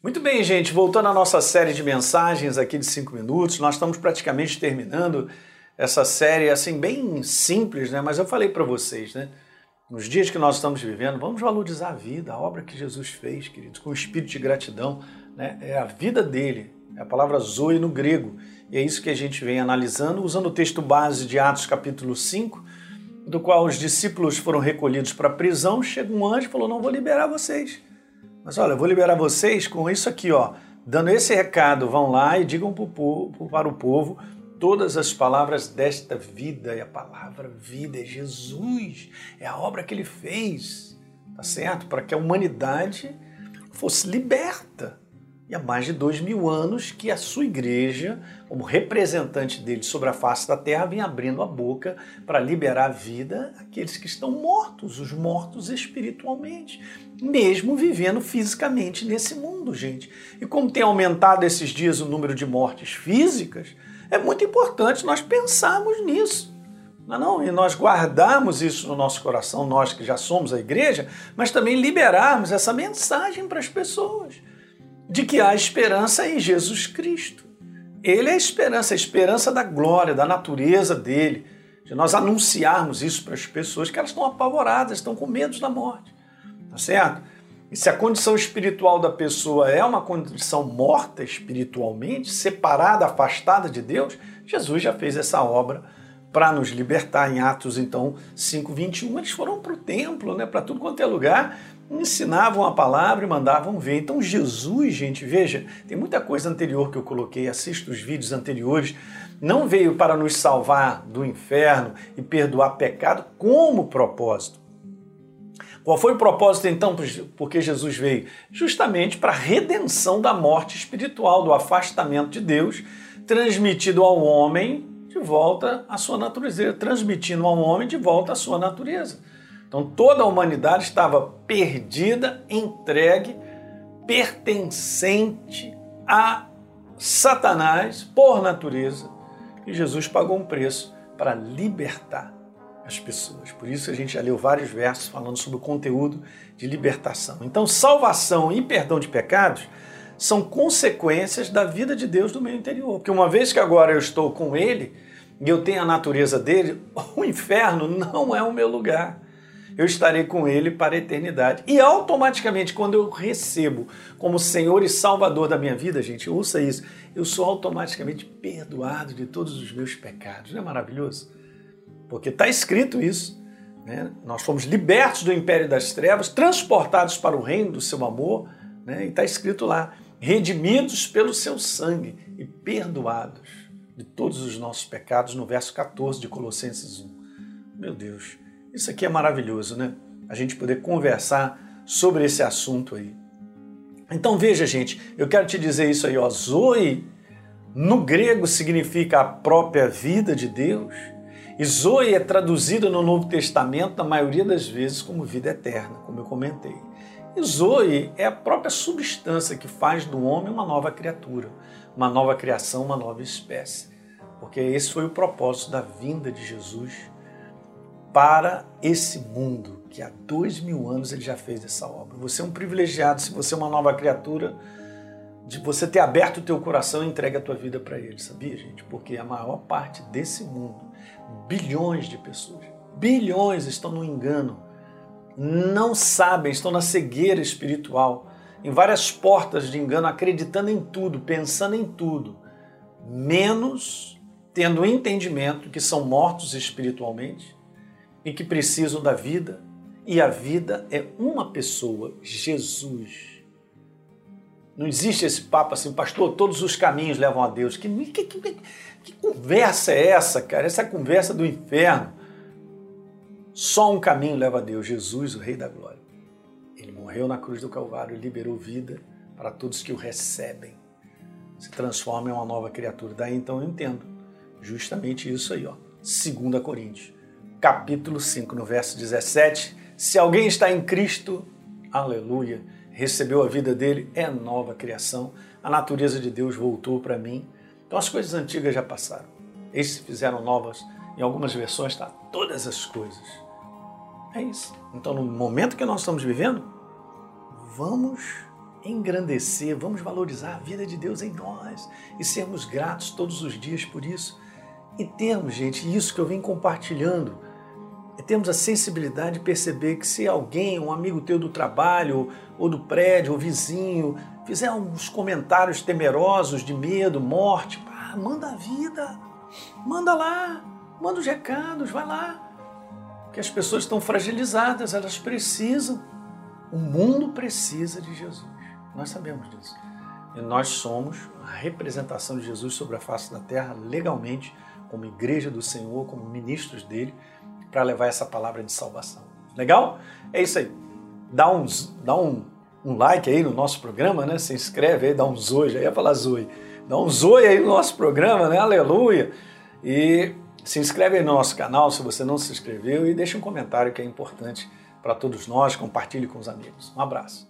Muito bem, gente, voltando à nossa série de mensagens aqui de 5 minutos, nós estamos praticamente terminando essa série assim bem simples, né? Mas eu falei para vocês, né? Nos dias que nós estamos vivendo, vamos valorizar a vida, a obra que Jesus fez, queridos, com espírito de gratidão, né? É a vida dele, é a palavra zoe no grego. E é isso que a gente vem analisando, usando o texto base de Atos capítulo 5, do qual os discípulos foram recolhidos para a prisão, chega um anjo e falou: "Não vou liberar vocês". Mas olha, eu vou liberar vocês com isso aqui, ó. Dando esse recado, vão lá e digam para o povo todas as palavras desta vida. E a palavra vida é Jesus, é a obra que ele fez, tá certo? Para que a humanidade fosse liberta e há mais de dois mil anos que a sua igreja, como representante dele sobre a face da terra, vem abrindo a boca para liberar a vida àqueles que estão mortos, os mortos espiritualmente, mesmo vivendo fisicamente nesse mundo, gente. E como tem aumentado esses dias o número de mortes físicas, é muito importante nós pensarmos nisso. Não, é não, e nós guardarmos isso no nosso coração, nós que já somos a igreja, mas também liberarmos essa mensagem para as pessoas de que há esperança em Jesus Cristo. Ele é a esperança, a esperança da glória, da natureza dele, de nós anunciarmos isso para as pessoas que elas estão apavoradas, estão com medo da morte. Tá certo? E se a condição espiritual da pessoa é uma condição morta espiritualmente, separada, afastada de Deus, Jesus já fez essa obra para nos libertar em Atos então 5:21. Eles foram para o templo, né, para tudo quanto é lugar, ensinavam a palavra e mandavam ver. Então Jesus, gente, veja, tem muita coisa anterior que eu coloquei, assista os vídeos anteriores, não veio para nos salvar do inferno e perdoar pecado como propósito. Qual foi o propósito então porque Jesus veio? Justamente para a redenção da morte espiritual, do afastamento de Deus, transmitido ao homem de volta à sua natureza, transmitindo ao homem de volta à sua natureza. Então toda a humanidade estava perdida, entregue, pertencente a Satanás por natureza. E Jesus pagou um preço para libertar as pessoas. Por isso a gente já leu vários versos falando sobre o conteúdo de libertação. Então, salvação e perdão de pecados são consequências da vida de Deus no meu interior. Porque uma vez que agora eu estou com Ele e eu tenho a natureza dele, o inferno não é o meu lugar eu estarei com Ele para a eternidade. E automaticamente, quando eu recebo como Senhor e Salvador da minha vida, gente, ouça isso, eu sou automaticamente perdoado de todos os meus pecados. Não é maravilhoso? Porque está escrito isso. Né? Nós fomos libertos do império das trevas, transportados para o reino do seu amor, né? e está escrito lá: redimidos pelo seu sangue e perdoados de todos os nossos pecados, no verso 14 de Colossenses 1. Meu Deus. Isso aqui é maravilhoso, né? A gente poder conversar sobre esse assunto aí. Então veja, gente, eu quero te dizer isso aí, ó. Zoe no grego significa a própria vida de Deus. E Zoe é traduzida no Novo Testamento, na maioria das vezes, como vida eterna, como eu comentei. E Zoe é a própria substância que faz do homem uma nova criatura, uma nova criação, uma nova espécie. Porque esse foi o propósito da vinda de Jesus para esse mundo que há dois mil anos ele já fez essa obra. Você é um privilegiado se você é uma nova criatura de você ter aberto o teu coração e entregue a tua vida para ele, sabia, gente? Porque a maior parte desse mundo, bilhões de pessoas, bilhões estão no engano, não sabem, estão na cegueira espiritual, em várias portas de engano, acreditando em tudo, pensando em tudo, menos tendo o entendimento que são mortos espiritualmente e que precisam da vida, e a vida é uma pessoa, Jesus. Não existe esse papo assim, pastor, todos os caminhos levam a Deus. Que, que, que, que conversa é essa, cara? Essa é a conversa do inferno. Só um caminho leva a Deus, Jesus, o Rei da Glória. Ele morreu na cruz do Calvário e liberou vida para todos que o recebem. Se transforma em uma nova criatura. Daí então eu entendo justamente isso aí, ó. 2 Coríntios capítulo 5, no verso 17. Se alguém está em Cristo, aleluia, recebeu a vida dele, é nova criação, a natureza de Deus voltou para mim. Então as coisas antigas já passaram. Eles se fizeram novas. Em algumas versões está todas as coisas. É isso. Então, no momento que nós estamos vivendo, vamos engrandecer, vamos valorizar a vida de Deus em nós e sermos gratos todos os dias por isso. E termos, gente, isso que eu venho compartilhando, é termos a sensibilidade de perceber que se alguém, um amigo teu do trabalho, ou do prédio, ou vizinho, fizer uns comentários temerosos de medo, morte, pá, manda a vida, manda lá, manda os recados, vai lá. Porque as pessoas estão fragilizadas, elas precisam. O mundo precisa de Jesus. Nós sabemos disso. E nós somos a representação de Jesus sobre a face da terra legalmente como igreja do Senhor, como ministros dele, para levar essa palavra de salvação. Legal? É isso aí. Dá, uns, dá um, um like aí no nosso programa, né? Se inscreve aí, dá um zoe, já ia falar zoe. Dá um zoe aí no nosso programa, né? Aleluia! E se inscreve no nosso canal se você não se inscreveu e deixa um comentário que é importante para todos nós, compartilhe com os amigos. Um abraço.